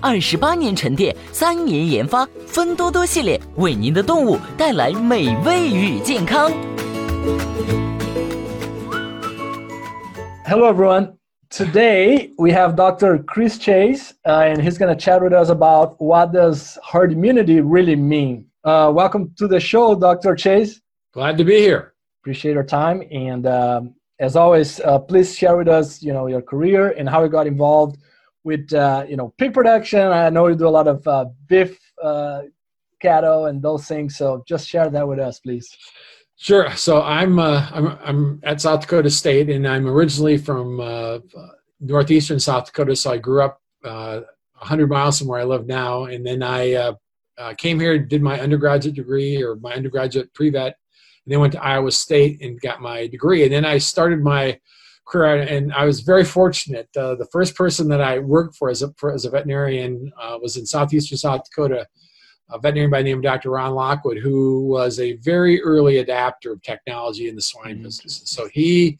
二十八年沉淀，三年研发，芬多多系列为您的动物带来美味与健康。 Hello, everyone. Today we have Dr. Chris Chase, uh, and he's going to chat with us about what does herd immunity really mean. Uh, welcome to the show, Dr. Chase. Glad to be here. Appreciate your time, and um, as always, uh, please share with us, you know, your career and how you got involved with, uh, you know, pig production. I know you do a lot of uh, beef, uh, cattle, and those things. So just share that with us, please. Sure. So I'm uh, I'm I'm at South Dakota State, and I'm originally from uh, northeastern South Dakota. So I grew up uh, 100 miles from where I live now, and then I uh, uh, came here, did my undergraduate degree or my undergraduate pre-vet, and then went to Iowa State and got my degree, and then I started my career, and I was very fortunate. Uh, the first person that I worked for as a for, as a veterinarian uh, was in southeastern South Dakota a veterinarian by the name of Dr. Ron Lockwood, who was a very early adapter of technology in the swine Mhm. business. So he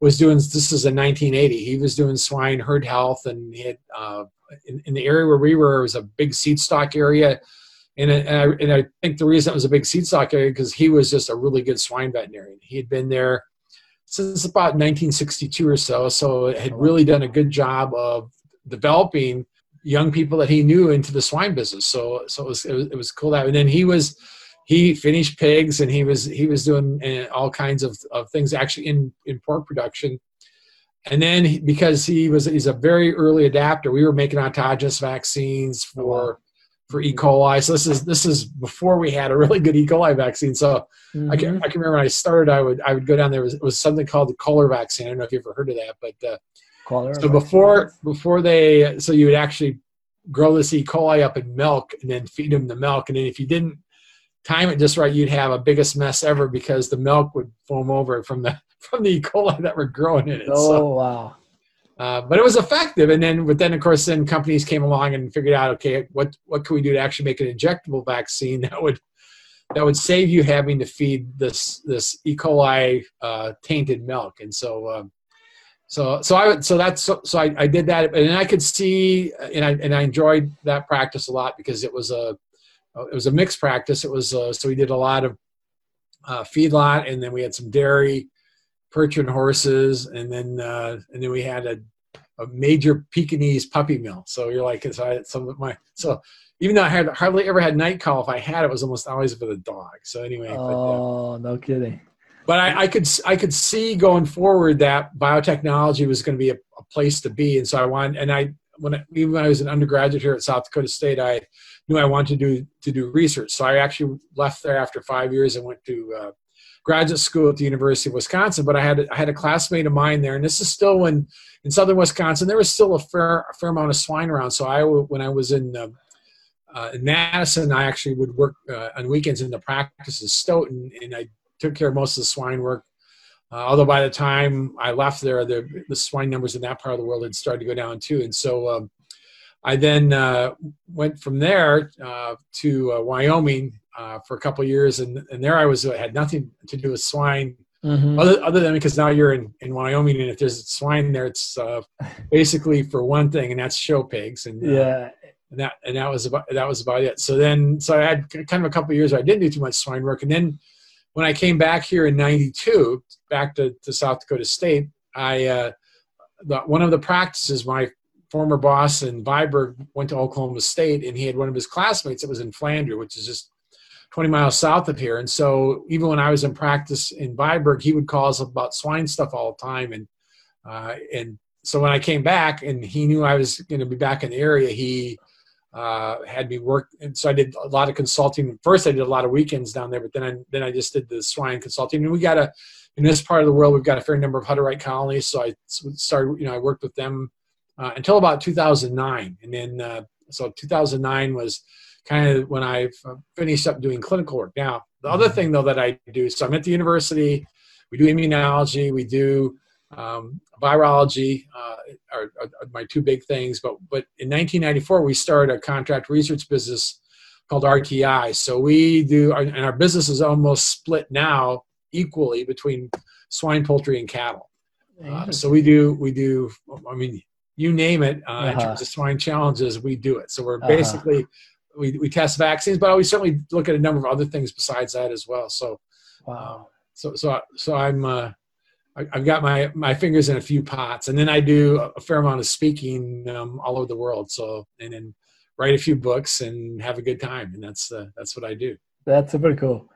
was doing this is in 1980. He was doing swine herd health, and he had uh, in, in the area where we were it was a big seed stock area. And, and, I, and I think the reason it was a big seed stock area because he was just a really good swine veterinarian. He had been there since about 1962 or so, so had really done a good job of developing young people that he knew into the swine business. So so it was it was, it was cool that. And then he was he finished pigs and he was he was doing uh, all kinds of, of things actually in in pork production. And then he, because he was he's a very early adapter, we were making autogenous vaccines for for E. coli. So this is this is before we had a really good E. coli vaccine. So I can I can remember when I started, I would I would go down there. It was, it was something called the Kohler vaccine. I don't know if you ever heard of that, but uh, so before before they so you would actually grow this E. coli up in milk and then feed them the milk, and then if you didn't time it just right, you'd have a biggest mess ever because the milk would foam over from the from the E. coli that were growing in it. Oh So, wow. Uh, but it was effective, and then but then of course then companies came along and figured out okay what what can we do to actually make an injectable vaccine that would that would save you having to feed this this E. coli uh, tainted milk, and so. Um, so, so I so that's, so, so I, I did that, and I could see, and I, and I enjoyed that practice a lot because it was a, it was a mixed practice. It was, uh, so we did a lot of uh, feedlot, and then we had some dairy, perch and horses, and then, uh, and then we had a, a major Pekingese puppy mill. So you're like, so I some of my, so even though I had hardly ever had night call, if I had it, was almost always with a dog. So anyway, but, uh, Oh, no kidding. but I, I could I could see going forward that biotechnology was going to be a, a place to be, and so I wanted. And I when I, even when I was an undergraduate here at South Dakota State, I knew I wanted to do to do research. So I actually left there after five years and went to uh, graduate school at the University of Wisconsin. But I had I had a classmate of mine there, and this is still when in southern Wisconsin there was still a fair a fair amount of swine around. So I when I was in uh, uh, in Madison, I actually would work uh, on weekends in the practice in Stoughton, and I took care of most of the swine work. Uh, although by the time I left there, the, the swine numbers in that part of the world had started to go down too. And so um, I then uh, went from there uh, to Wyoming uh, for a couple of years, and, and there I was had nothing to do with swine Mhm. Other, other than because now you're in, in Wyoming and if there's swine there, it's uh, basically for one thing, and that's show pigs. And uh, yeah. and that and that was about that was about it. So then, so I had kind of a couple of years where I didn't do too much swine work, and then when I came back here in '92, back to, to South Dakota State, I uh, the, one of the practices my former boss in Viborg went to Oklahoma State, and he had one of his classmates that was in Flandreau, which is just 20 miles south of here. And so even when I was in practice in Viborg, he would call us about swine stuff all the time, and uh, and so when I came back and he knew I was going to be back in the area, he uh, had me work. And so I did a lot of consulting. First, I did a lot of weekends down there, but then I, then I just did the swine consulting. And we got a, in this part of the world, we've got a fair number of Hutterite colonies. So I started, you know, I worked with them uh, until about 2009. And then, uh, so 2009 was kind of when I've finished up doing clinical work. Now, the other thing though that I do, so I'm at the university, we do immunology, we do um, virology uh, are, are, my two big things. But but in 1994 we started a contract research business called RTI. So we do, and our business is almost split now equally between swine, poultry, and cattle. Uh, so we do we do. I mean, you name it uh, uh-huh. in terms of swine challenges, we do it. So we're uh-huh. basically we, we test vaccines, but we certainly look at a number of other things besides that as well. So, wow. Um, so so so I'm uh, I've got my my fingers in a few pots, and then I do a fair amount of speaking um, all over the world. So and then write a few books and have a good time, and that's uh, that's what I do. That's super cool.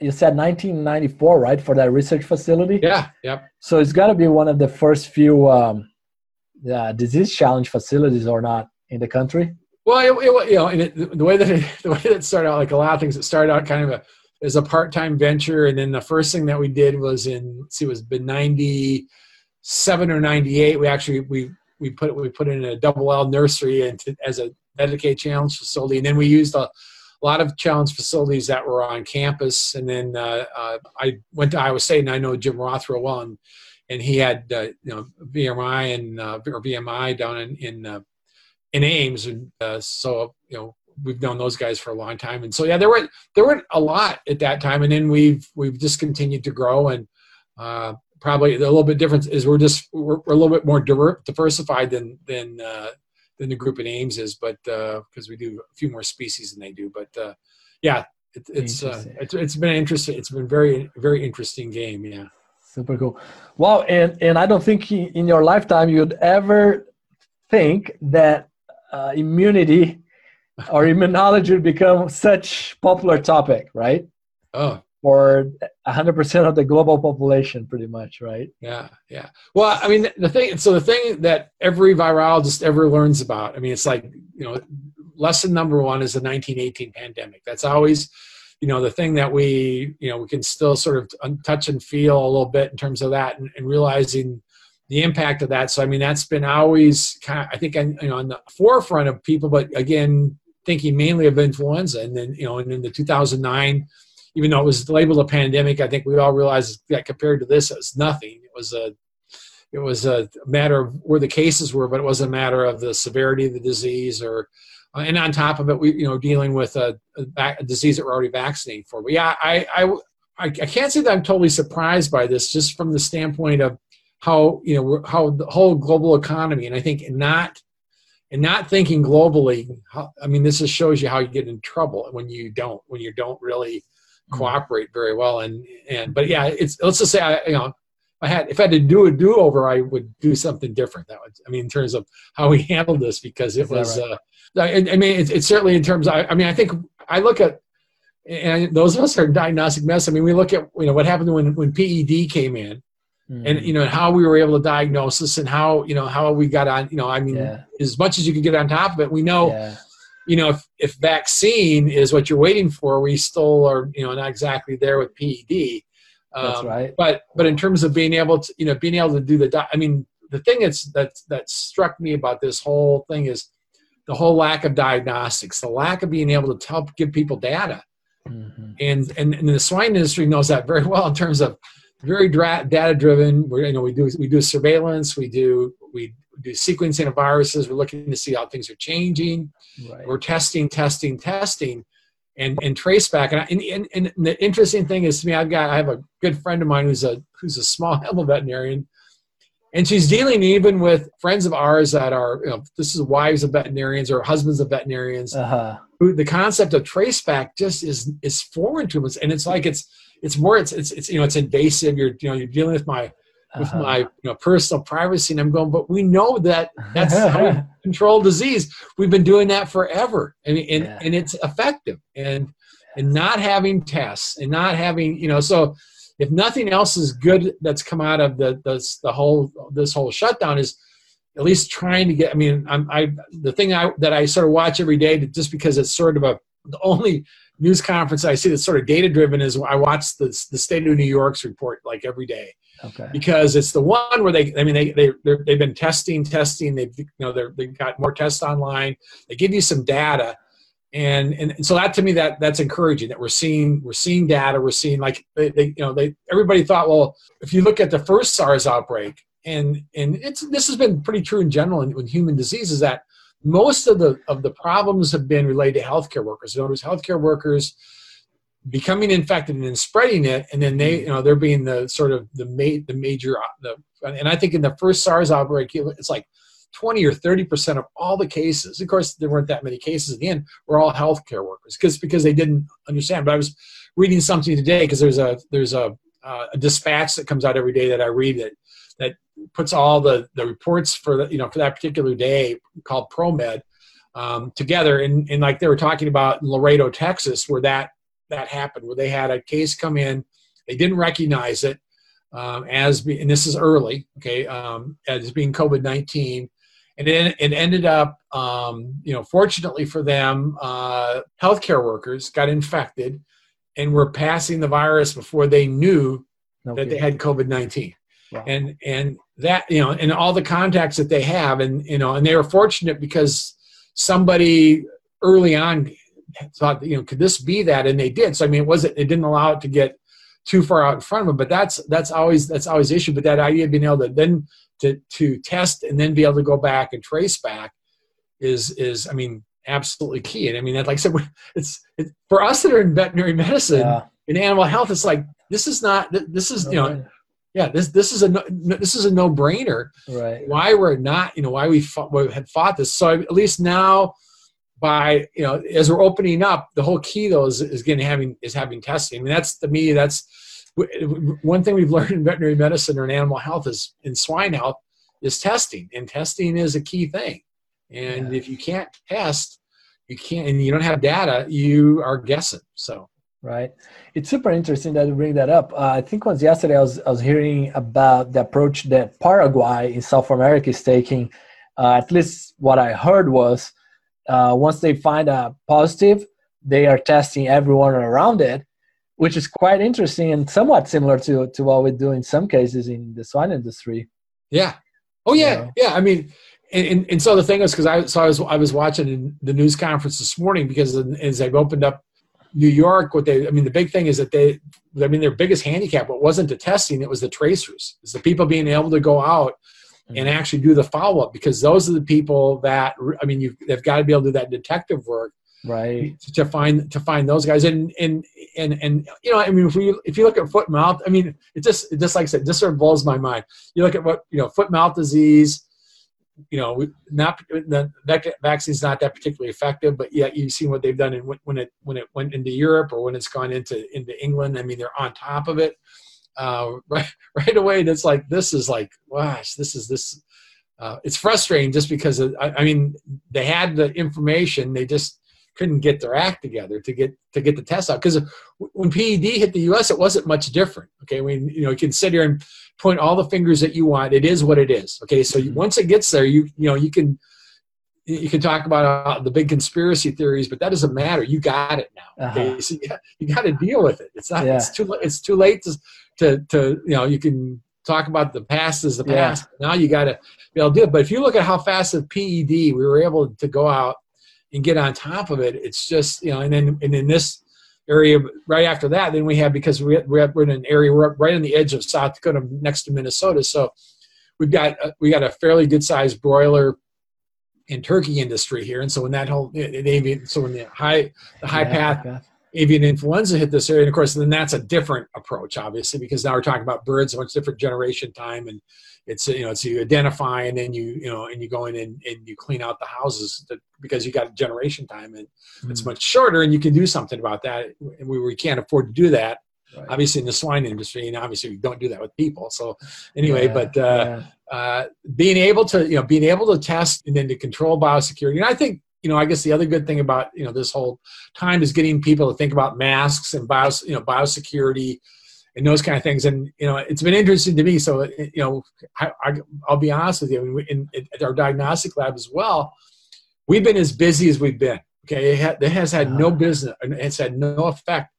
You said 1994, right, for that research facility? Yeah, yep. So it's got to be one of the first few um, yeah, disease challenge facilities, or not, in the country. Well, it, it, you know, and it, the way that it, the way that it started out, like a lot of things, it started out kind of a as a part-time venture and then the first thing that we did was in see it was been 97 or 98 we actually we we put we put in a double l nursery and as a dedicated challenge facility and then we used a, a, lot of challenge facilities that were on campus and then uh, uh, i went to iowa state and i know jim roth real well and, and he had uh, you know vmi and uh, or vmi down in in, uh, in ames and uh, so you know we've known those guys for a long time, and so yeah, there were there weren't a lot at that time, and then we've we've just continued to grow, and uh, probably a little bit different is we're just we're, we're a little bit more diversified than than uh, than the group in Ames is, but because uh, we do a few more species than they do, but uh, yeah, it, it's uh, it's it's been interesting. It's been very very interesting game. Yeah, super cool. Wow, and and I don't think in your lifetime you'd ever think that uh, immunity or immunology would become such popular topic, right? Oh, for 100% of the global population, pretty much, right? Yeah, yeah. Well, I mean, the thing, so the thing that every virologist ever learns about, I mean, it's like, you know, lesson number one is the 1918 pandemic. That's always, you know, the thing that we, you know, we can still sort of touch and feel a little bit in terms of that and, and realizing the impact of that. So, I mean, that's been always kind of, I think, you know, on the forefront of people, but again, thinking mainly of influenza. And then, you know, and in the 2009, even though it was labeled a pandemic, I think we all realized that compared to this, it was nothing. It was a, it was a matter of where the cases were, but it wasn't a matter of the severity of the disease or, uh, and on top of it, we, you know, dealing with a, a, disease that we're already vaccinating for. But yeah, I, I, I can't say that I'm totally surprised by this, just from the standpoint of how you know how the whole global economy, and I think not and not thinking globally how, i mean this just shows you how you get in trouble when you don't when you don't really mm-hmm. cooperate very well and and but yeah it's let's just say i you know I had if I had to do a do over, I would do something different. That would, I mean, in terms of how we handled this, because it was. Right? Uh, I, I, mean, it's, it's, certainly in terms. Of, I, I, mean, I think I look at, and those of us are diagnostic mess. I mean, we look at you know what happened when when PED came in, mm. and you know how we were able to diagnose this and how you know how we got on you know i mean yeah. as much as you can get on top of it we know yeah. you know if, if vaccine is what you're waiting for we still are you know not exactly there with ped um, that's right but but in terms of being able to you know being able to do the i mean the thing that's that that struck me about this whole thing is the whole lack of diagnostics the lack of being able to tell give people data mm-hmm. and, and and the swine industry knows that very well in terms of very data driven. We you know we do we do surveillance, we do we do sequencing of viruses. We're looking to see how things are changing. Right. We're testing, testing, testing, and and trace back. And, I, and, and, the interesting thing is to me, I've got I have a good friend of mine who's a who's a small animal veterinarian, and she's dealing even with friends of ours that are you know this is wives of veterinarians or husbands of veterinarians. Uh-huh. Who the concept of trace back just is is foreign to us, and it's like it's it's more it's it's, it's you know it's invasive. You're you know you're dealing with my with Uh-huh. my you know personal privacy and i'm going but we know that that's how we control disease we've been doing that forever mean, and, Yeah. and it's effective and and not having tests and not having you know so if nothing else is good that's come out of the the, the whole this whole shutdown is at least trying to get i mean i'm i the thing i that i sort of watch every day just because it's sort of a the only news conference i see that's sort of data driven is i watch the, the state of new york's report like every day. Okay. because it's the one where they i mean they, they they've been testing testing. They've you know they're, they've got more tests online. They give you some data. And, and and so that to me that that's encouraging that we're seeing we're seeing data. We're seeing like they, they you know they everybody thought well if you look at the first SARS outbreak and and it's this has been pretty true in general in, with human diseases that most of the of the problems have been related to healthcare workers. In other words, healthcare workers becoming infected and then spreading it, and then they you know they're being the sort of the ma- the major the and I think in the first SARS outbreak it's like 20 or 30 percent of all the cases. Of course, there weren't that many cases in the end. Were all healthcare workers because because they didn't understand. But I was reading something today because there's a there's a uh, a dispatch that comes out every day that I read that puts all the the reports for the, you know for that particular day called ProMED um, together and and like they were talking about Laredo, Texas, where that that happened, where they had a case come in, they didn't recognize it um, as be, and this is early, okay, um, as being COVID nineteen. And then it ended up, um, you know, fortunately for them, uh, healthcare workers got infected and were passing the virus before they knew that they had COVID nineteen, Wow. and and that you know, and all the contacts that they have, and you know, and they were fortunate because somebody early on thought, you know, could this be that, and they did. So I mean, it wasn't, it didn't allow it to get too far out in front of them, but that's that's always that's always the issue. But that idea of being able to then to to test and then be able to go back and trace back is is I mean absolutely key. And I mean, that, like I said, it's, it's for us that are in veterinary medicine Yeah. in animal health, it's like this is not this is you know yeah this this is a no, this is a no brainer. Right. Why we're not you know why we fought, we had fought this. So at least now by you know as we're opening up, the whole key though is, is getting having is having testing. I mean that's to me that's one thing we've learned in veterinary medicine or in animal health is in swine health is testing, and testing is a key thing. And Yeah. if you can't test, you can't, and you don't have data, you are guessing. So Right. It's super interesting that you bring that up. Uh, I think once yesterday I was, I was hearing about the approach that Paraguay in South America is taking. Uh, at least what I heard was uh, once they find a positive, they are testing everyone around it, which is quite interesting and somewhat similar to, to what we do in some cases in the swine industry. Yeah. Oh yeah, Yeah. yeah. I mean, and, and, so the thing is, because I so I was I was watching the news conference this morning because as they've opened up New York, what they I mean the big thing is that they I mean their biggest handicap it wasn't the testing, it was the tracers. It's the people being able to go out and mm-hmm. actually do the follow up because those are the people that I mean you they've got to be able to do that detective work Right. to find to find those guys and and and and you know I mean if we if you look at foot mouth I mean it just it just like I said just sort of blows my mind you look at what you know foot mouth disease you know not the vaccine's not that particularly effective but yet you've seen what they've done and when, it when it went into Europe or when it's gone into into England. I mean they're on top of it. Uh, right right away it's like this is like gosh this is this uh, it's frustrating just because of, I, I mean they had the information they just couldn't get their act together to get to get the test out because when PED hit the U.S. it wasn't much different. Okay, I mean you know you can sit here and point all the fingers that you want. It is what it is. Okay, so you, Mhm. once it gets there, you you know you can you can talk about uh, the big conspiracy theories, but that doesn't matter. You got it now. Okay, Uh-huh. so you got, you got to deal with it. It's not. Yeah. It's too. It's too late to to to you know you can talk about the past as the Yeah. past. Now you got to be able to do it. But if you look at how fast with PED we were able to go out and get on top of it, it's just you know. And then and in this area right after that, then we have because we're we're in an area we're right on the edge of South Dakota next to Minnesota, so we've got uh, we got a fairly good sized broiler and turkey industry here, and so when that whole even so when the high the high Yeah, path avian influenza hit this area. And of course, then that's a different approach, obviously, because now we're talking about birds, a much different generation time, and it's you know, it's you identify and then you you know, and you go in and, and you clean out the houses to, because you got generation time, and mm-hmm. it's much shorter, and you can do something about that. And we, we can't afford to do that. Right. Obviously, in the swine industry, and obviously we don't do that with people. So, anyway, yeah, but uh, yeah. uh, being able to, you know, being able to test and then to control biosecurity, and I think you know, I guess the other good thing about you know this whole time is getting people to think about masks and bio, you know, biosecurity and those kind of things. And you know, it's been interesting to me. So you know, I, will be honest with you. In, in, at our diagnostic lab as well, we've been as busy as we've been. Okay, it, ha- it has had no uh-huh. business. It's had no effect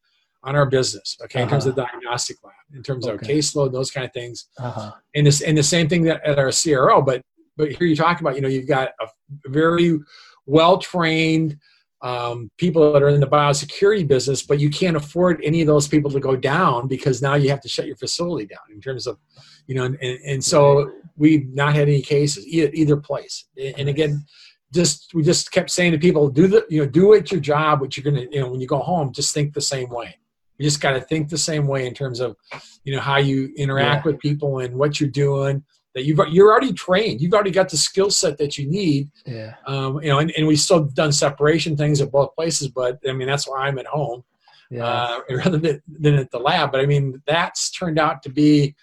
on our business. Okay, uh-huh. in terms of the uh-huh. diagnostic lab, in terms okay. of caseload, those kind of things. Uh-huh. And this and the same thing that at our CRO. But but here you talk about you know you've got a very well trained um, people that are in the biosecurity business, but you can't afford any of those people to go down because now you have to shut your facility down in terms of, you know, and, and so we've not had any cases either, either place. And again, just we just kept saying to people, do the you know do it your job, what you're gonna you know when you go home, just think the same way. You just got to think the same way in terms of you know how you interact yeah. with people and what you're doing that you've you're already trained. You've already got the skill set that you need. Yeah. Um, you know, and, and we've still done separation things at both places, but I mean that's why I'm at home. Yeah. Uh, rather than, than at the lab. But I mean that's turned out to be,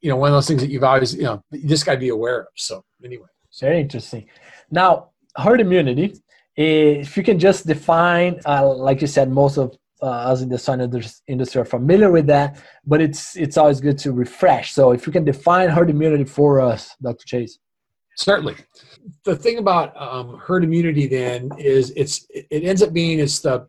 you know, one of those things that you've always, you know, you just got to be aware of. So anyway. Very interesting. Now, herd immunity. If you can just define, uh, like you said, most of uh, us in the swine industry are familiar with that, but it's it's always good to refresh. So if you can define herd immunity for us, Dr. Chase. Certainly. The thing about um, herd immunity then is it's it ends up being it's the,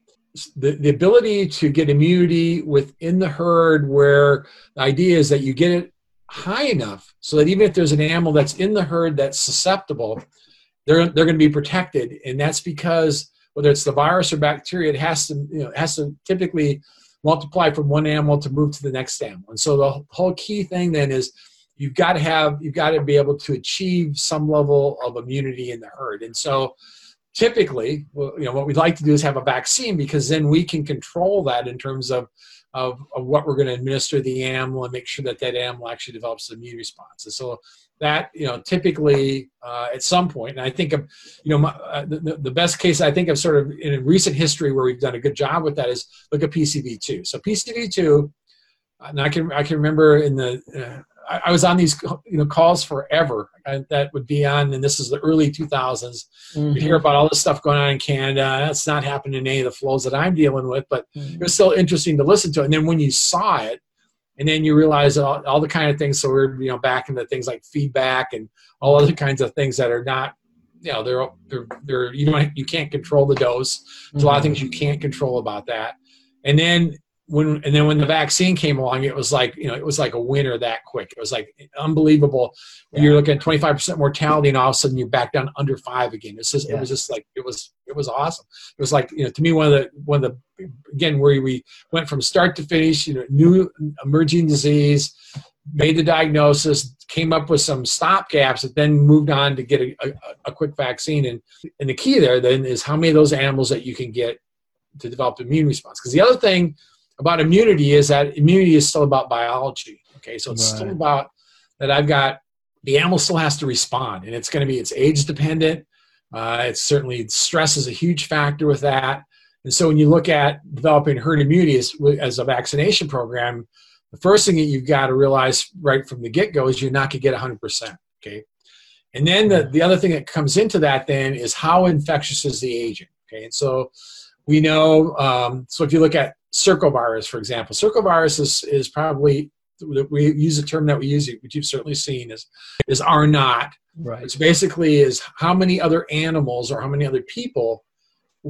the the ability to get immunity within the herd where the idea is that you get it high enough so that even if there's an animal that's in the herd that's susceptible, they're they're going to be protected, and that's because whether it's the virus or bacteria, it has to, you know, it has to typically multiply from one animal to move to the next animal. And so the whole key thing then is you've got to have, you've got to be able to achieve some level of immunity in the herd. And so typically, you know, what we'd like to do is have a vaccine because then we can control that in terms of, of, of what we're going to administer the animal and make sure that that animal actually develops an immune response. And so that you know typically uh, at some point and i think of you know my, uh, the, the best case i think of sort of in recent history where we've done a good job with that is look at pcv2 so pcv2 and i can i can remember in the uh, I, I, was on these you know calls forever I, that would be on and this is the early 2000s mm-hmm. you hear about all this stuff going on in canada that's not happening in any of the flows that i'm dealing with but mm-hmm. it was still interesting to listen to and then when you saw it and then you realize all, all, the kind of things so we're you know back into things like feedback and all other kinds of things that are not you know they're they're, they're you don't you can't control the dose there's mm-hmm. a lot of things you can't control about that and then when and then when the vaccine came along, it was like you know it was like a winner that quick. It was like unbelievable. Yeah. You're looking at 25 percent mortality, and all of a sudden you're back down under five again. It's just yeah. it was just like it was it was awesome. It was like you know to me one of the one of the again where we went from start to finish. You know, new emerging disease, made the diagnosis, came up with some stop gaps, and then moved on to get a, a, a quick vaccine. And and the key there then is how many of those animals that you can get to develop immune response. Because the other thing about immunity is that immunity is still about biology. Okay, so it's right. still about that I've got the animal still has to respond, and it's going to be it's age dependent. Uh, it's certainly stress is a huge factor with that. And so when you look at developing herd immunity as, as a vaccination program, the first thing that you've got to realize right from the get go is you're not going to get 100%. Okay. And then the, the other thing that comes into that then is how infectious is the agent. Okay. And so we know, um, so if you look at circovirus, for example. Circovirus is, is probably, we use a term that we use, which you've certainly seen, is, is R naught. Right. Which basically is how many other animals or how many other people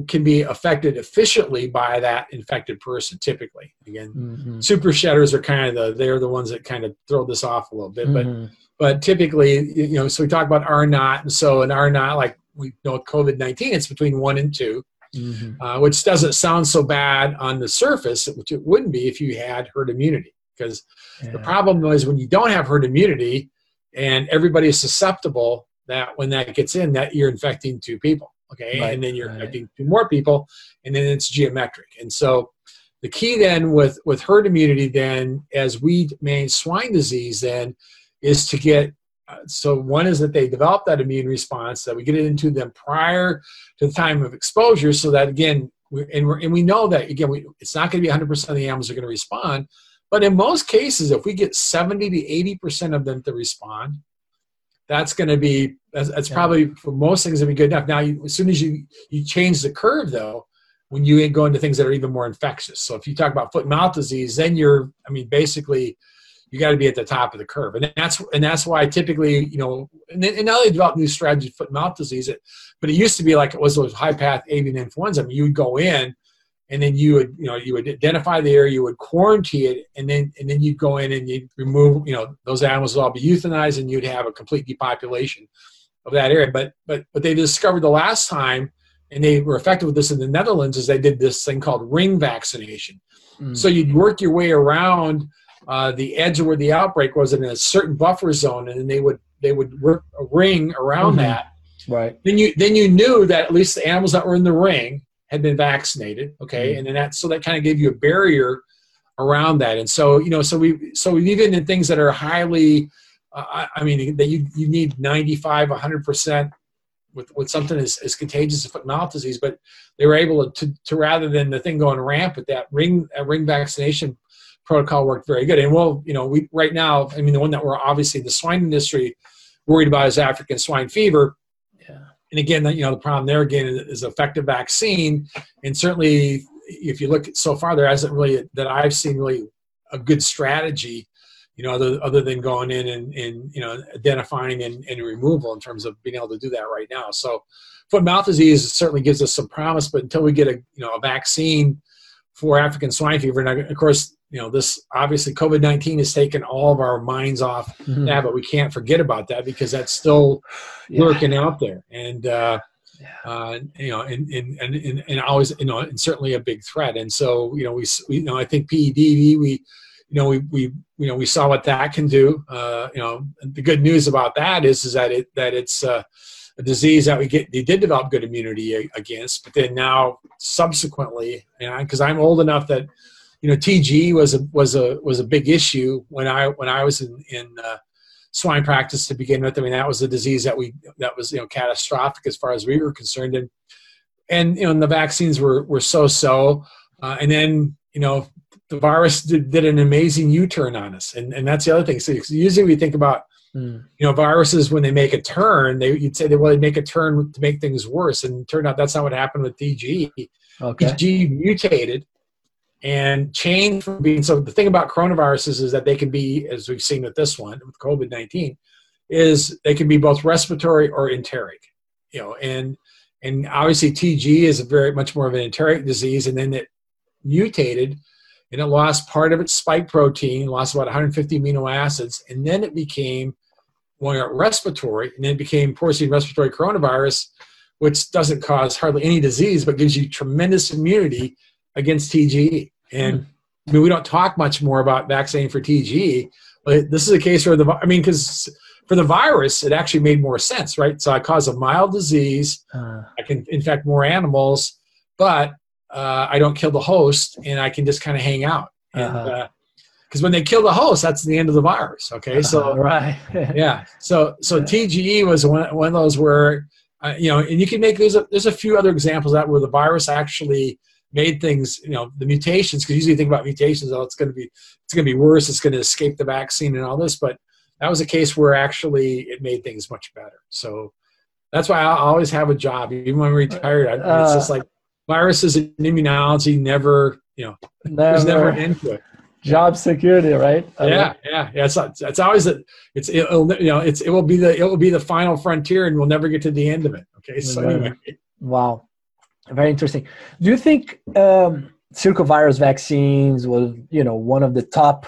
can be affected efficiently by that infected person typically again mm-hmm. super shedders are kind of the they're the ones that kind of throw this off a little bit mm-hmm. but but typically you know so we talk about r naught and so an r naught like we know covid-19 it's between one and two mm-hmm. uh, which doesn't sound so bad on the surface, which it wouldn't be if you had herd immunity. Because yeah. the problem is when you don't have herd immunity and everybody is susceptible, that when that gets in, that you're infecting two people. Okay, Right, and then you're right. infecting two more people, and then it's geometric. And so the key then with with herd immunity then as we manage swine disease then is to get Uh, so one is that they develop that immune response that we get it into them prior to the time of exposure so that again we, and, we're, and we know that again we, it's not going to be 100% of the animals are going to respond but in most cases if we get 70 to 80% of them to respond that's going to be that's, that's Yeah. probably for most things going to be good enough now you, as soon as you you change the curve though when you go into things that are even more infectious so if you talk about foot and mouth disease then you're i mean basically you got to be at the top of the curve. And that's and that's why typically you know and, and now they develop new strategies for foot and mouth disease it, but it used to be like it was those high path avian influenza. I mean, you would go in and then you would you know you would identify the area you would quarantine it and then and then you'd go in and you'd remove you know those animals would all be euthanized and you'd have a complete depopulation of that area. But but what they discovered the last time and they were effective with this in the netherlands is they did this thing called ring vaccination. Mm. so you'd work your way around uh, the edge of where the outbreak was in a certain buffer zone, and then they would they would work a ring around Mhm. that. right. Then you then you knew that at least the animals that were in the ring had been vaccinated. Okay, Mhm. and then that so that kind of gave you a barrier around that. And so you know so we so we even in things that are highly, uh, I, mean that you you need 95 100 percent with, with something as, as contagious as foot and mouth disease, but they were able to, to rather than the thing going rampant, with that ring that ring vaccination protocol worked very good. And well, you know, we right now, I mean, the one that we're obviously the swine industry worried about is African swine fever. Yeah. And again, that you know, the problem there again is, is effective vaccine, and certainly if you look so far, there hasn't really that I've seen really a good strategy you know, other, other than going in and, and you know, identifying and, and removal in terms of being able to do that right now. So foot and mouth disease certainly gives us some promise, but until we get a, you know, a vaccine for African swine fever, and of course, you know, this obviously COVID-19 has taken all of our minds off Mhm. that, but we can't forget about that because that's still Yeah. lurking out there. And, uh, Yeah. uh, you know, and, and, and, and, and always, you know, and certainly a big threat. And so, you know, we, we you know, I think PEDV, we, you know, we, we, you know, we saw what that can do. Uh, you know, and the good news about that is, is that it, that it's uh, a disease that we get, they did develop good immunity against, but then now subsequently, you know, because I'm old enough that, you know, TG was a, was a, was a big issue when I, when I was in, in, uh, swine practice to begin with. I mean, that was a disease that we that was you know catastrophic as far as we were concerned, and and you know and the vaccines were were so so, uh, and then you know the virus did, did an amazing U-turn on us, and and that's the other thing. So usually we think about Mm. you know viruses when they make a turn, they you'd say they well they make a turn to make things worse, and it turned out that's not what happened with TG. Okay. TG mutated and change from being so the thing about coronaviruses is that they can be as we've seen with this one with covid-19 is they can be both respiratory or enteric you know and and obviously tg is a very much more of an enteric disease and then it mutated and it lost part of its spike protein lost about 150 amino acids and then it became more respiratory and then it became porcine respiratory coronavirus which doesn't cause hardly any disease but gives you tremendous immunity against TGE. And I mean, we don't talk much more about vaccinating for TGE, but this is a case where the, I mean, because for the virus, it actually made more sense, right? So I cause a mild disease, Uh, I can infect more animals, but uh, I don't kill the host and I can just kind of hang out. And, Uh-huh. because when they kill the host, that's the end of the virus. Okay. So, right. yeah. So so TGE was one, one of those where uh, you know, and you can make there's a there's a few other examples that where the virus actually made things you know the mutations because usually you think about mutations oh it's going to be it's going to be worse it's going to escape the vaccine and all this but that was a case where actually it made things much better so that's why I always have a job even when I'm retired I, it's just Uh, like viruses and immunology never you know there's never an end to it Job security, right? I yeah, mean, yeah, yeah. It's it's always that it's it'll you know it's it will be the it will be the final frontier, and we'll never get to the end of it. Okay, so anyway, Wow. Very interesting. Do you think um, circovirus vaccines was, you know, one of the top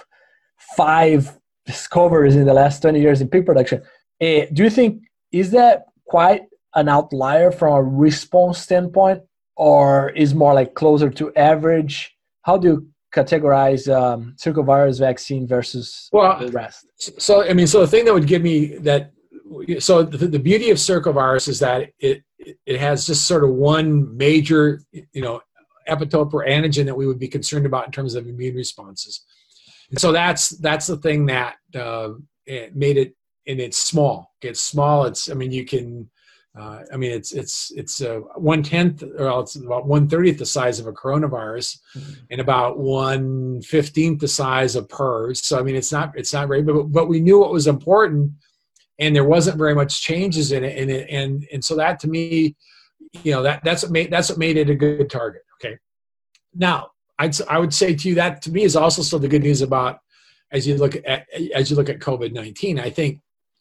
five discoveries in the last 20 years in pig production? Eh, do you think, is that quite an outlier from a response standpoint or is more like closer to average? How do you categorize um, circovirus vaccine versus Well, the rest? so I mean, so the thing that would give me that so the, the beauty of circovirus is that it it has just sort of one major you know epitope or antigen that we would be concerned about in terms of immune responses and so that's that's the thing that uh, it made it and it's small it's small it's i mean you can uh, I mean, it's it's it's uh, one tenth, or it's about one thirtieth the size of a coronavirus, mm-hmm. and about one fifteenth the size of PRRS. So I mean, it's not it's not very, but but we knew what was important, and there wasn't very much changes in it, and it, and and so that to me, you know, that that's what made that's what made it a good target. Okay, now I'd I would say to you that to me is also still the good news about as you look at as you look at COVID nineteen. I think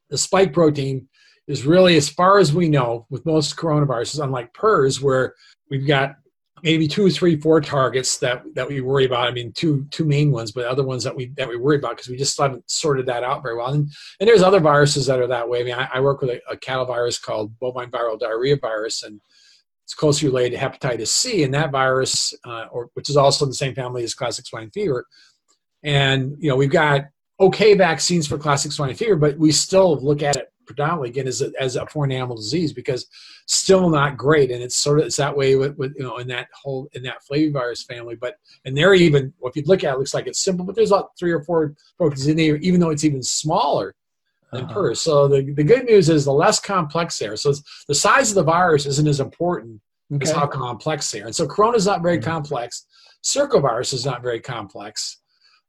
the spike protein is really, as far as we know, with most coronaviruses, unlike PRRS, where we've got maybe two, three, four targets that that we worry about. I mean, two two main ones, but other ones that we that we worry about because we just haven't sorted that out very well. And, and there's other viruses that are that way. I mean, I, I work with a, a, cattle virus called bovine viral diarrhea virus, and it's closely related to hepatitis C. And that virus, uh, or which is also in the same family as classic swine fever, and you know we've got okay vaccines for classic swine fever, but we still look at it predominantly again as a, as a foreign animal disease because still not great and it's sort of it's that way with, with you know in that whole in that flavivirus family but and they're even well, if you look at it, it looks like it's simple but there's like three or four proteins in there even though it's even smaller than uh-huh. PRRS. So the, the good news is the less complex there. So the size of the virus isn't as important okay. as how complex they are. And so corona is not very mm-hmm. complex. Circovirus is not very complex.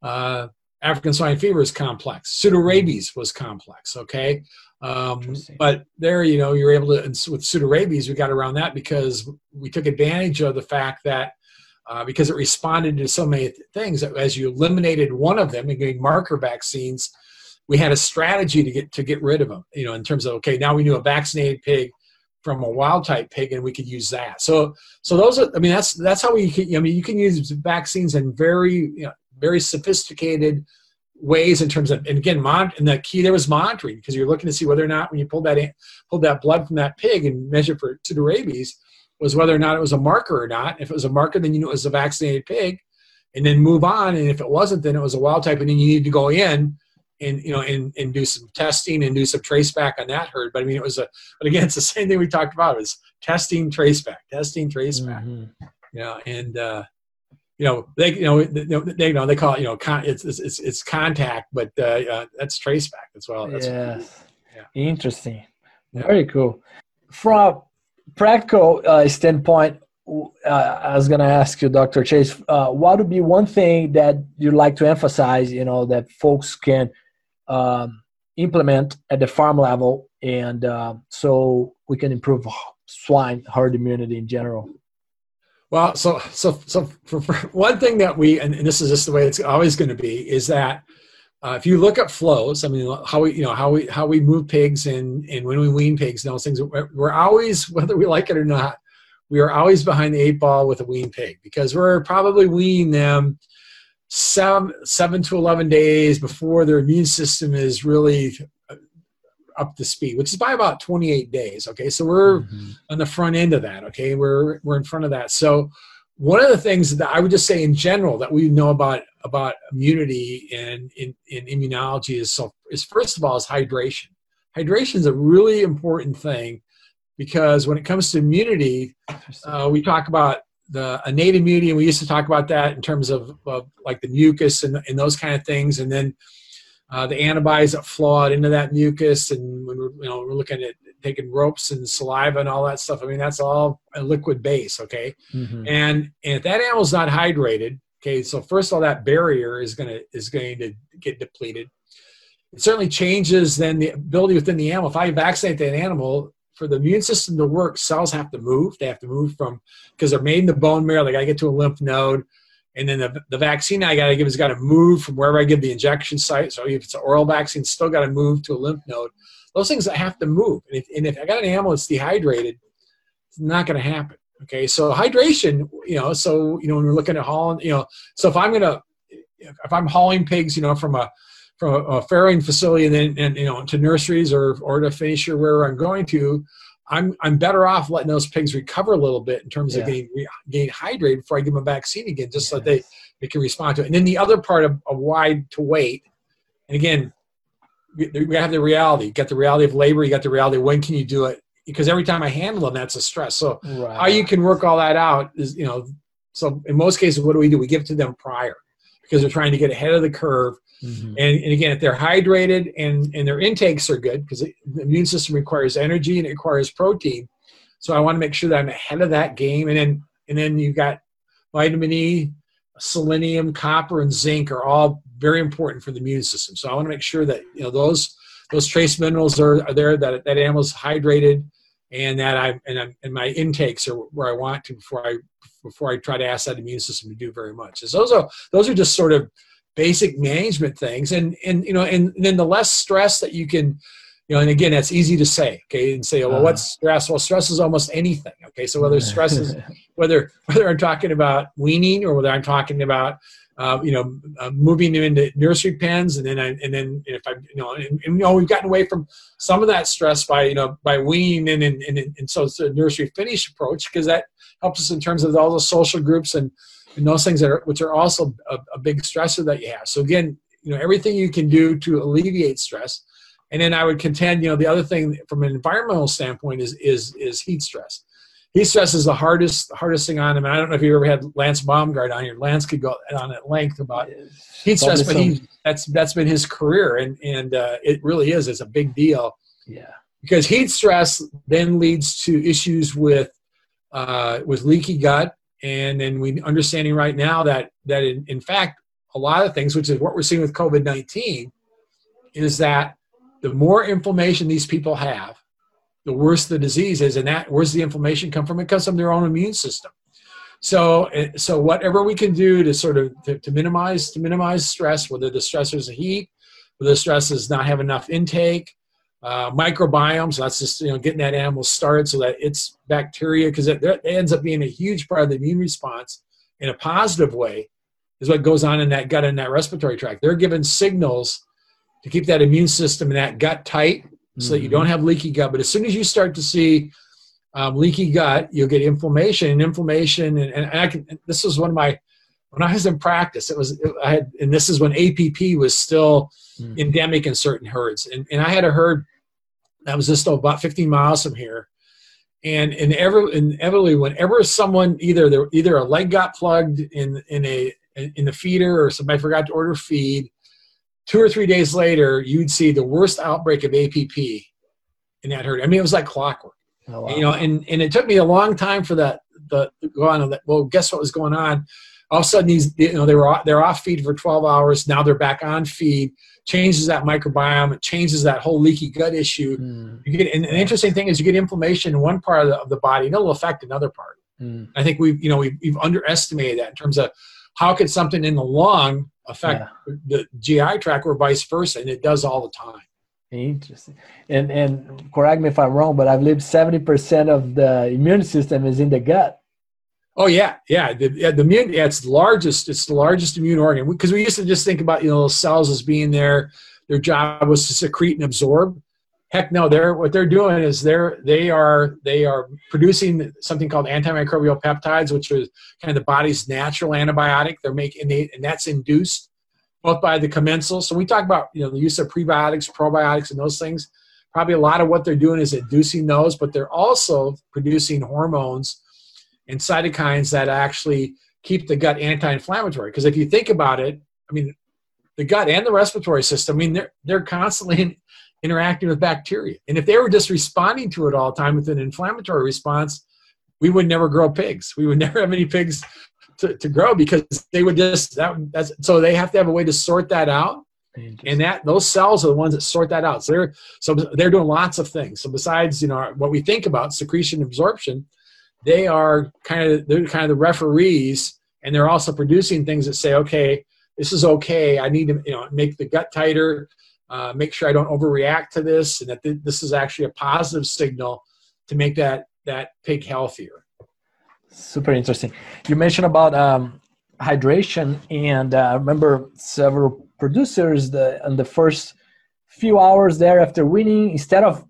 Uh, African swine fever is complex. Pseudorabies was complex. Okay, um, but there, you know, you're able to, with pseudorabies, we got around that because we took advantage of the fact that uh, because it responded to so many th- things, as you eliminated one of them and getting marker vaccines, we had a strategy to get to get rid of them. You know, in terms of okay, now we knew a vaccinated pig from a wild type pig, and we could use that. So, so those are. I mean, that's that's how we. Can, I mean, you can use vaccines in very you know, very sophisticated ways in terms of and again mon- and the key there was monitoring because you're looking to see whether or not when you pulled that in, pulled that blood from that pig and measured for pseudorabies was whether or not it was a marker or not. If it was a marker then you knew it was a vaccinated pig and then move on. And if it wasn't then it was a wild type and then you need to go in and you know and, and do some testing and do some trace back on that herd. But i mean it was a but again it's the same thing we talked about it was testing trace back testing trace back. Mm-hmm. you know and uh you know they you know they, they you know they call it you know con, it's, it's it's contact but uh, uh, that's traceback as well that's yes. yeah interesting very cool from practical uh, standpoint uh, I was gonna ask you, Dr. Chase, uh, what would be one thing that you'd like to emphasize, you know, that folks can um, implement at the farm level, and uh, so we can improve swine herd immunity in general? Well, so so so for, for one thing that we and, and, this is just the way it's always going to be is that uh, if you look at flows, I mean how we you know how we how we move pigs and and when we wean pigs and those things, we're, always whether we like it or not, we are always behind the eight ball with a wean pig because we're probably weaning them seven seven to eleven days before their immune system is really up to speed, which is by about 28 days. Okay, so we're mm-hmm. on the front end of that. Okay, we're we're in front of that. So one of the things that I would just say in general that we know about about immunity and in, in immunology is so is first of all is hydration. Hydration is a really important thing because when it comes to immunity, uh, we talk about the innate immunity, and we used to talk about that in terms of, of like the mucus and, and those kind of things, and then uh, the antibodies that flow out into that mucus, and when we're you know we're looking at taking ropes and saliva and all that stuff. I mean that's all a liquid base, okay. Mm-hmm. And and if that animal's not hydrated, okay, so first of all that barrier is gonna is going to get depleted. It certainly changes then the ability within the animal. If I vaccinate that animal, for the immune system to work, cells have to move. They have to move from because they're made in the bone marrow. They got to get to a lymph node. And then the, the vaccine I got to give has got to move from wherever I give the injection site. So if it's an oral vaccine, still got to move to a lymph node. Those things that have to move. And if, and if I got an animal that's dehydrated, it's not going to happen. Okay, so hydration, you know, so you know when we're looking at hauling, you know, so if I'm gonna, if I'm hauling pigs, you know, from a from a, farrowing facility and then and you know to nurseries or or to finisher where I'm going to, I'm I'm better off letting those pigs recover a little bit in terms yeah. of getting getting hydrated before I give them a vaccine again, just yes. so they they can respond to it. And then the other part of, of why to wait, and again, we have the reality. You got the reality of labor. You got the reality. Of when can you do it? Because every time I handle them, that's a stress. So Right. how you can work all that out is you know. So in most cases, what do we do? We give it to them prior because they're trying to get ahead of the curve. Mhm. And, and again, if they're hydrated and, and their intakes are good, because the immune system requires energy and it requires protein. So I want to make sure that I'm ahead of that game. And then and then you've got vitamin E, selenium, copper, and zinc are all very important for the immune system. So I want to make sure that you know those those trace minerals are, are there, that that animal's hydrated, and that I and, I'm, and my intakes are where I want to before I before I try to ask that immune system to do very much. So those are those are just sort of basic management things, and and you know, and, and then the less stress that you can. You know, and again, that's easy to say, okay, and say, well, Uh-huh. what's stress? Well, stress is almost anything, okay. So whether stress is whether whether I'm talking about weaning or whether I'm talking about uh, you know uh, moving them into nursery pens and then I, and then if I you know and, and, you know we've gotten away from some of that stress by you know by weaning and and, and, and so it's a nursery finish approach because that helps us in terms of all the social groups and and those things that are which are also a, a big stressor that you have. So again, you know everything you can do to alleviate stress. And then I would contend, you know, the other thing from an environmental standpoint is is is heat stress heat stress is the hardest hardest thing on him. And I don't know if you ever had Lance Baumgard on here. Lance could go on at length about heat stress, but he that's that's been his career, and and uh, it really is. It's a big deal yeah. because heat stress then leads to issues with uh, with leaky gut, and then we understanding right now that that in, in fact a lot of things, which is what we're seeing with COVID nineteen, is that the more inflammation these people have, the worse the disease is, and that where's the inflammation come from? It comes from their own immune system. So, eh, so whatever we can do to sort of to, to minimize to minimize stress, whether the stress is heat, whether the stress is not have enough intake, uh, microbiome. So that's just you know getting that animal started so that its bacteria, because it, it ends up being a huge part of the immune response in a positive way, is what goes on in that gut and that respiratory tract. They're given signals to keep that immune system and that gut tight so that you don't have leaky gut. But as soon as you start to see um, leaky gut, you'll get inflammation and inflammation. And, and I can, this was one of my, when I was in practice, it was, I had, and this is when APP was still Mhm. endemic in certain herds. And, and I had a herd that was just about 15 miles from here. And inevitably, inevitably whenever someone either there, either a leg got plugged in in a in the feeder or somebody forgot to order feed, two or three days later, you'd see the worst outbreak of APP in that herd. I mean, it was like clockwork. Oh, wow. You know, and, and it took me a long time for that the to go on. Well, guess what was going on? All of a sudden, these you know they were they're off feed for 12 hours. Now they're back on feed. Changes that microbiome. It changes that whole leaky gut issue. Mm, You get and the interesting thing is you get inflammation in one part of the, of the body, and it'll affect another part. mm. I think we've you know we've, we've underestimated that in terms of how could something in the lung affect the GI tract or vice versa, and it does all the time. Interesting. And and correct me if I'm wrong, but I believe seventy percent of the immune system is in the gut. Oh yeah, yeah. The, the immune, yeah, it's the largest. It's the largest immune organ because we used to just think about you know cells as being there. Their job was to secrete and absorb. Heck no, they're what they're doing is they're they are they are producing something called antimicrobial peptides, which is kind of the body's natural antibiotic. They're making and, they, and that's induced both by the commensal. So we talk about you know the use of prebiotics, probiotics, and those things. Probably a lot of what they're doing is inducing those, but they're also producing hormones and cytokines that actually keep the gut anti-inflammatory. Because if you think about it, I mean, the gut and the respiratory system, I mean, they're they're constantly in, interacting with bacteria, and if they were just responding to it all the time with an inflammatory response, we would never grow pigs. We would never have any pigs to, to grow because they would just that that's so they have to have a way to sort that out and that those cells are the ones that sort that out. So they're so they're doing lots of things. So besides you know what we think about secretion absorption, they are kind of they're kind of the referees, and they're also producing things that say, okay, this is okay. I need to you know make the gut tighter, uh, make sure I don't overreact to this, and that th- this is actually a positive signal to make that that pig healthier. Super interesting. You mentioned about um, hydration, and uh, I remember several producers the in the first few hours there after winning, instead of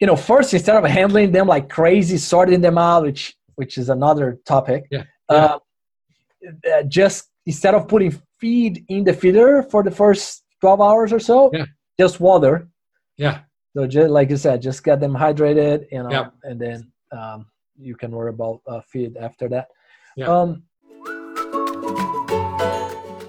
you know first instead of handling them like crazy, sorting them out, which which is another topic. Yeah. Uh, uh, just instead of putting feed in the feeder for the first twelve hours or so, Yeah. just water. Yeah. So just like you said, just get them hydrated, you know, Yep. and then um, you can worry about uh, feed after that. Yeah. Um,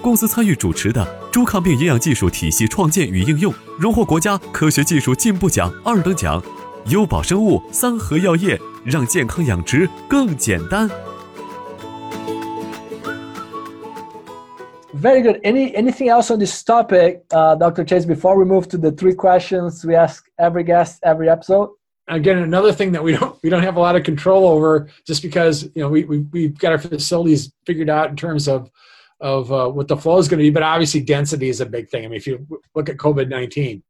公司参与主持的猪抗病营养技术体系创建与应用，荣获国家科学技术进步奖二等奖。优宝生物三和药业让健康养殖更简单。 very good. Any anything else on this topic, uh, Dr. Chase? Before we move to the three questions we ask every guest every episode. again another thing that we don't we don't have a lot of control over just because you know we, we we've got our facilities figured out in terms of of uh, what the flow is going to be but obviously density is a big thing. I mean if you look at covid-19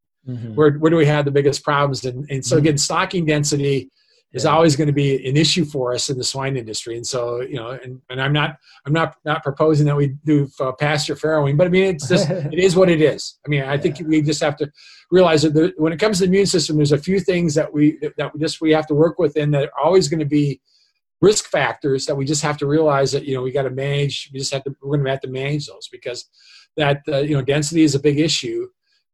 where where do we have the biggest problems? And, and so again stocking density is Yeah. always going to be an issue for us in the swine industry. And so you know and, and i'm not i'm not not proposing that we do uh, pasture farrowing but i mean it's just it is what it is. I mean i think we just have to realize that the, when it comes to the immune system there's a few things that we that we just we have to work with and that are always going to be risk factors that we just have to realize that you know we got to manage we just have to we're going to have to manage those because that uh, you know density is a big issue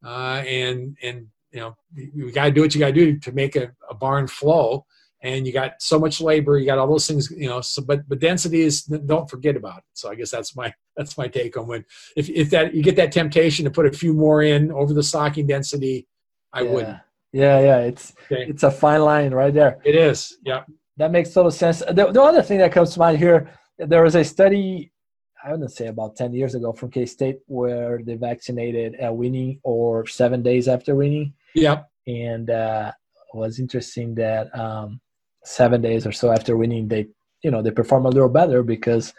uh, and and you know you, got to do what you got to do to make a, a barn flow and you got so much labor you got all those things you know so but but density is don't forget about it so i guess that's my that's my take on when if, if that you get that temptation to put a few more in over the stocking density i yeah. wouldn't Yeah, yeah. It's Okay. it's a fine line right there. it is yeah That makes total sense. The, the other thing that comes to mind here, there was a study, I wouldn't say about 10 years ago from K State where they vaccinated at winning or seven days after winning. Yeah. And uh, it was interesting that um, seven days or so after winning, they, you know, they perform a little better because,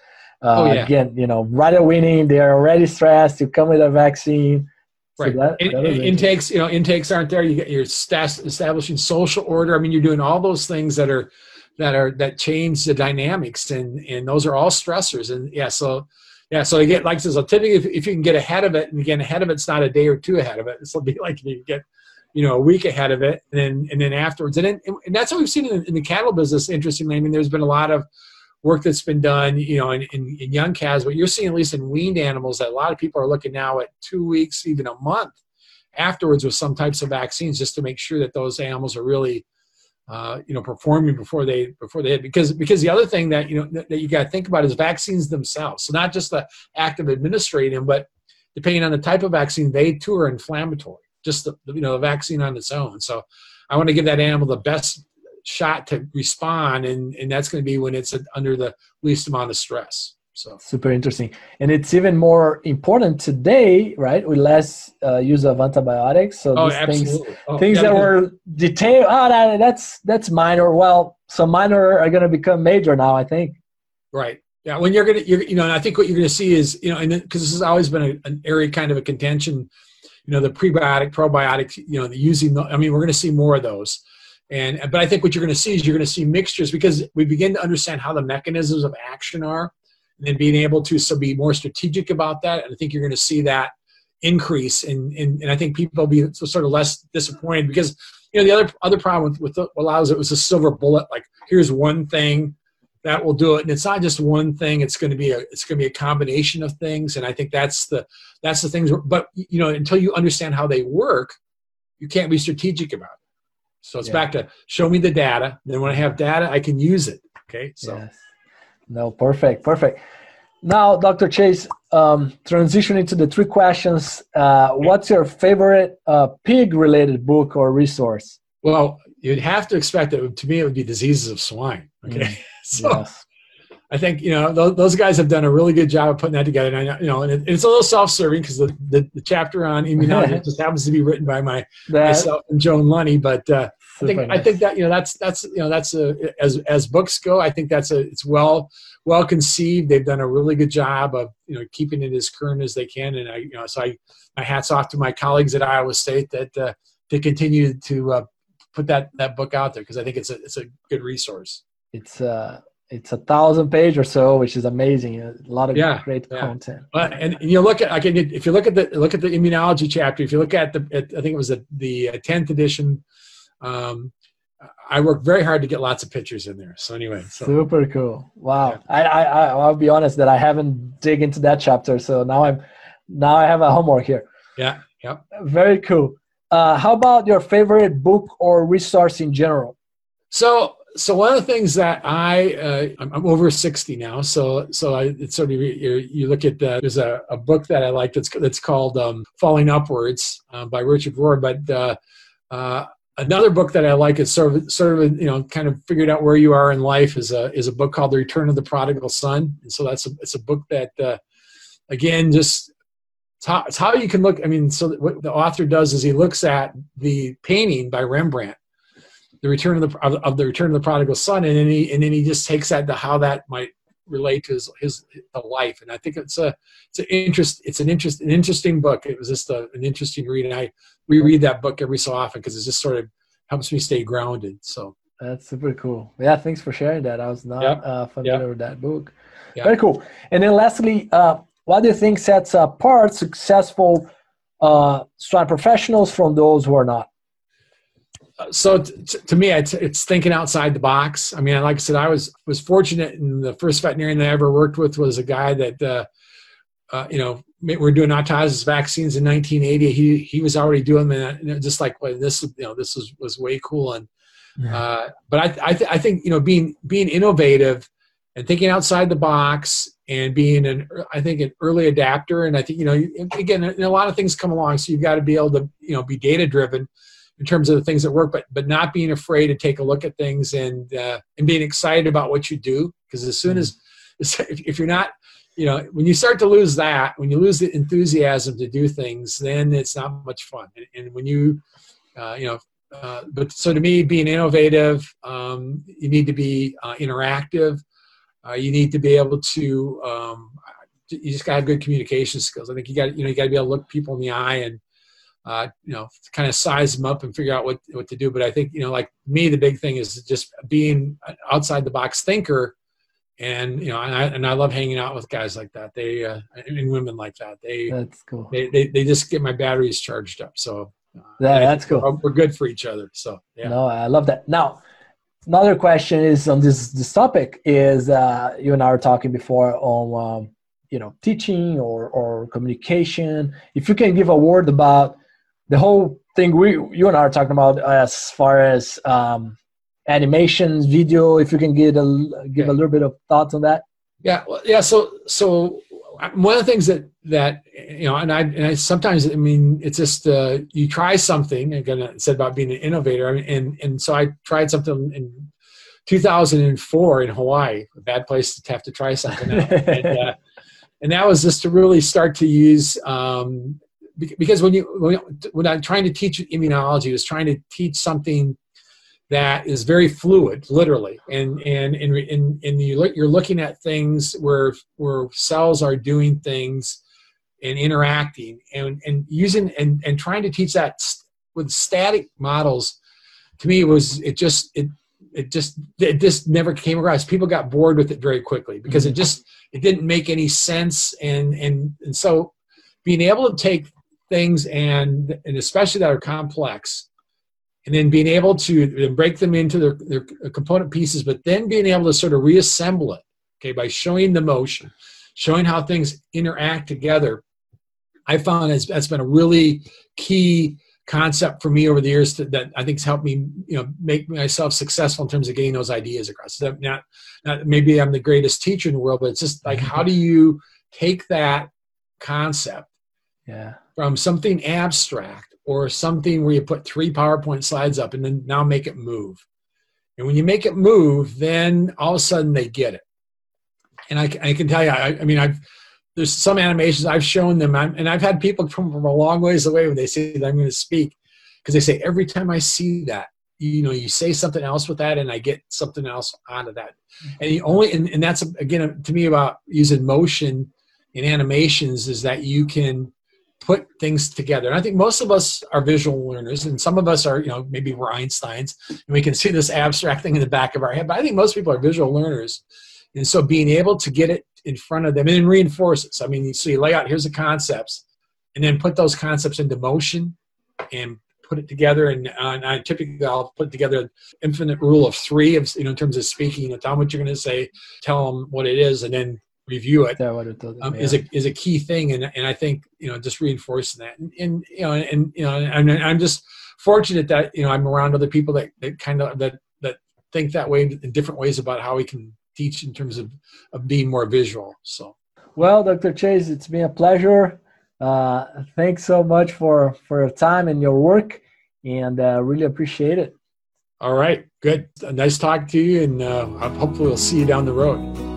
uh, Oh, yeah. again, you know, right at winning, they're already stressed to come with a vaccine. So Right. that- In- in- intakes, you know, intakes aren't there. You get you're stas- establishing social order. I mean, you're doing all those things that are that are that change the dynamics, and and those are all stressors. And yeah, so yeah, so get like this. Typically, if, if you can get ahead of it, and again, ahead of it's not a day or two ahead of it. It's be like you get you know a week ahead of it, and then and then afterwards, and then, and that's what we've seen in, in the cattle business. Interestingly, I mean, there's been a lot of work that's been done, you know, in, in, in young calves, but you're seeing at least in weaned animals that a lot of people are looking now at two weeks, even a month afterwards with some types of vaccines just to make sure that those animals are really, uh, you know, performing before they before they hit. Because because the other thing that you know that, that you got to think about is vaccines themselves. So not just the act of administering but depending on the type of vaccine, they too are inflammatory. Just the you know the vaccine on its own. So I want to give that animal the best shot to respond, and and that's going to be when it's under the least amount of stress. So Super interesting. And it's even more important today, right? With less uh, use of antibiotics. So oh, these things. Oh, things yeah, that because- were detailed, oh, that, that's that's minor. Well, some minor are going to become major now, I think. Right. Yeah. When you're gonna, you're, you know, and I think what you're gonna see is, you know, and because this has always been a, an area kind of a contention, you know, the prebiotic, probiotic, you know, the using. The, I mean, we're gonna see more of those, and but I think what you're gonna see is you're gonna see mixtures because we begin to understand how the mechanisms of action are, and then being able to so be more strategic about that. And I think you're gonna see that increase, and and, and I think people will be sort of less disappointed because you know the other other problem with, with what allows it was a silver bullet, like here's one thing that will do it and it's not just one thing it's going to be a it's going to be a combination of things and i think that's the that's the things but you know until you understand how they work you can't be strategic about it so it's Yeah. back to show me the data then when i have data i can use it okay so Yes. No, perfect, perfect. Now, Dr. Chase, um, transitioning to the three questions. Uh, what's your favorite uh, pig-related book or resource? well you'd have to expect that to me it would be diseases of swine okay so Yes. I think you know those, those guys have done a really good job of putting that together. And I, know- you know, and it, it's a little self-serving because the, the, the chapter on immunology just happens to be written by my That, myself and Joan Lunney. But uh, I think I think that you know that's that's you know that's a as as books go. I think that's a it's well well conceived. They've done a really good job of you know keeping it as current as they can. And I you know so I my hats off to my colleagues at Iowa State that uh, to continue to uh, put that that book out there because I think it's a it's a good resource. It's uh it's a thousand page or so, which is amazing. A lot of Yeah, great yeah. content. And, and you look at again if you look at the look at the immunology chapter, if you look at the at, I think it was the the tenth edition. Um, I worked very hard to get lots of pictures in there. So anyway, so Super cool. Wow. Yeah. I, I, I'll be honest that I haven't dig into that chapter, so now I'm now I have a homework here. yeah, yeah. Very cool. Uh, how about your favorite book or resource in general? So, so one of the things that I uh, I'm, I'm over sixty now, so so I it's sort of you, you look at the, there's a, a book that I like that's that's called um, Falling Upwards uh, by Richard Rohr, but uh, uh, another book that I like is sort of sort of you know kind of figured out where you are in life is a is a book called The Return of the Prodigal Son, and so that's a, it's a book that uh, again just it's how, it's how you can look. I mean, so what the author does is he looks at the painting by Rembrandt the return of the of, of the return of the prodigal son, and then he and then he just takes that to how that might relate to his his life. And I think it's a it's an interest it's an interest an interesting book. It was just a, an interesting read, and I reread that book every so often because it just sort of helps me stay grounded. So That's super cool. Yeah, thanks for sharing that. I was not Yep. uh, familiar Yep. with that book. Yep. Very cool. And then lastly, uh, what do you think sets apart successful uh, professionals from those who are not? Uh, so t- to me, it's, it's thinking outside the box. I mean, like I said, I was was fortunate, and the first veterinarian that I ever worked with was a guy that, uh, uh, you know, we we're doing autologous vaccines in 1980. He he was already doing them, and it- just like well, this, you know, this was was way cool. And uh, but I I, th- I think you know being being innovative and thinking outside the box and being an I think an early adapter. And I think you know again, a lot of things come along, so you've got to be able to you know be data driven in terms of the things that work, but but not being afraid to take a look at things and uh, and being excited about what you do. Because as soon as if, you're not, you know, when you start to lose that, when you lose the enthusiasm to do things, then it's not much fun. And, and when you, uh, you know, uh, but so to me, being innovative, um, you need to be uh, interactive. Uh, you need to be able to. Um, you just got to have good communication skills. I think you got you know you got to be able to look people in the eye and uh, you know, kind of size them up and figure out what, what to do. But I think, you know, like me, the big thing is just being an outside the box thinker. And, you know, and I, and I love hanging out with guys like that. They, uh, and women like that. They, That's cool. they, they, they just get my batteries charged up. So uh, that's cool. We're, we're good for each other. So yeah. No, I love that. Now, another question is on this this topic is uh, you and I were talking before on um, you know teaching or or communication. If you can give a word about the whole thing we you and I are talking about as far as um, animations, video. If you can give a give Yeah. a little bit of thoughts on that. Yeah, well, yeah. So, so one of the things that that you know, and I and I sometimes I mean, it's just uh, you try something. Again, I said about being an innovator. I mean, and and so I tried something in 2004 in Hawaii. A bad place to have to try something out. and, uh, and that was just to really start to use. Um, because when you when, when I'm trying to teach immunology, was trying to teach something that is very fluid, literally, and and and and, and you look, you're looking at things where where cells are doing things and interacting, and and using and and trying to teach that with static models. To me, it was it just it it just it just never came across. People got bored with it very quickly because it mm-hmm. just it didn't make any sense, and and and so being able to take things and and especially that are complex and then being able to break them into their, their component pieces, but then being able to sort of reassemble it, okay, by showing the motion, showing how things interact together. I found that's, that's been a really key concept for me over the years to, that I think has helped me, you know, make myself successful in terms of getting those ideas across. So not, not maybe I'm the greatest teacher in the world, but it's just like mm-hmm. how do you take that concept Yeah. From something abstract or something where you put three PowerPoint slides up and then now make it move. And when you make it move, then all of a sudden they get it. And I, I can tell you, I, I mean, I've there's some animations I've shown them, I'm, and I've had people come from a long ways away when they say that I'm going to speak, because they say every time I see that, you know, you say something else with that, and I get something else out of that. And the only, and, and that's again to me about using motion in animations is that you can put things together. And I think most of us are visual learners, and some of us are, you know, maybe we're Einsteins, and we can see this abstract thing in the back of our head. But I think most people are visual learners, and so being able to get it in front of them and reinforce it. So I mean, so you lay out here's the concepts, and then put those concepts into motion, and put it together. And, uh, and I typically I'll put together infinite rule of three of you know in terms of speaking. You know, tell them what you're going to say, tell them what it is, and then review it um, is a is a key thing, and and I think you know just reinforcing that, and, and you know, and you know, and I'm just fortunate that you know I'm around other people that, that kind of that that think that way in different ways about how we can teach in terms of of being more visual. So, well, Dr. Chase, it's been a pleasure. Uh, thanks so much for for your time and your work, and uh, really appreciate it. All right, good. Nice talking to you, and uh, hopefully we'll see you down the road.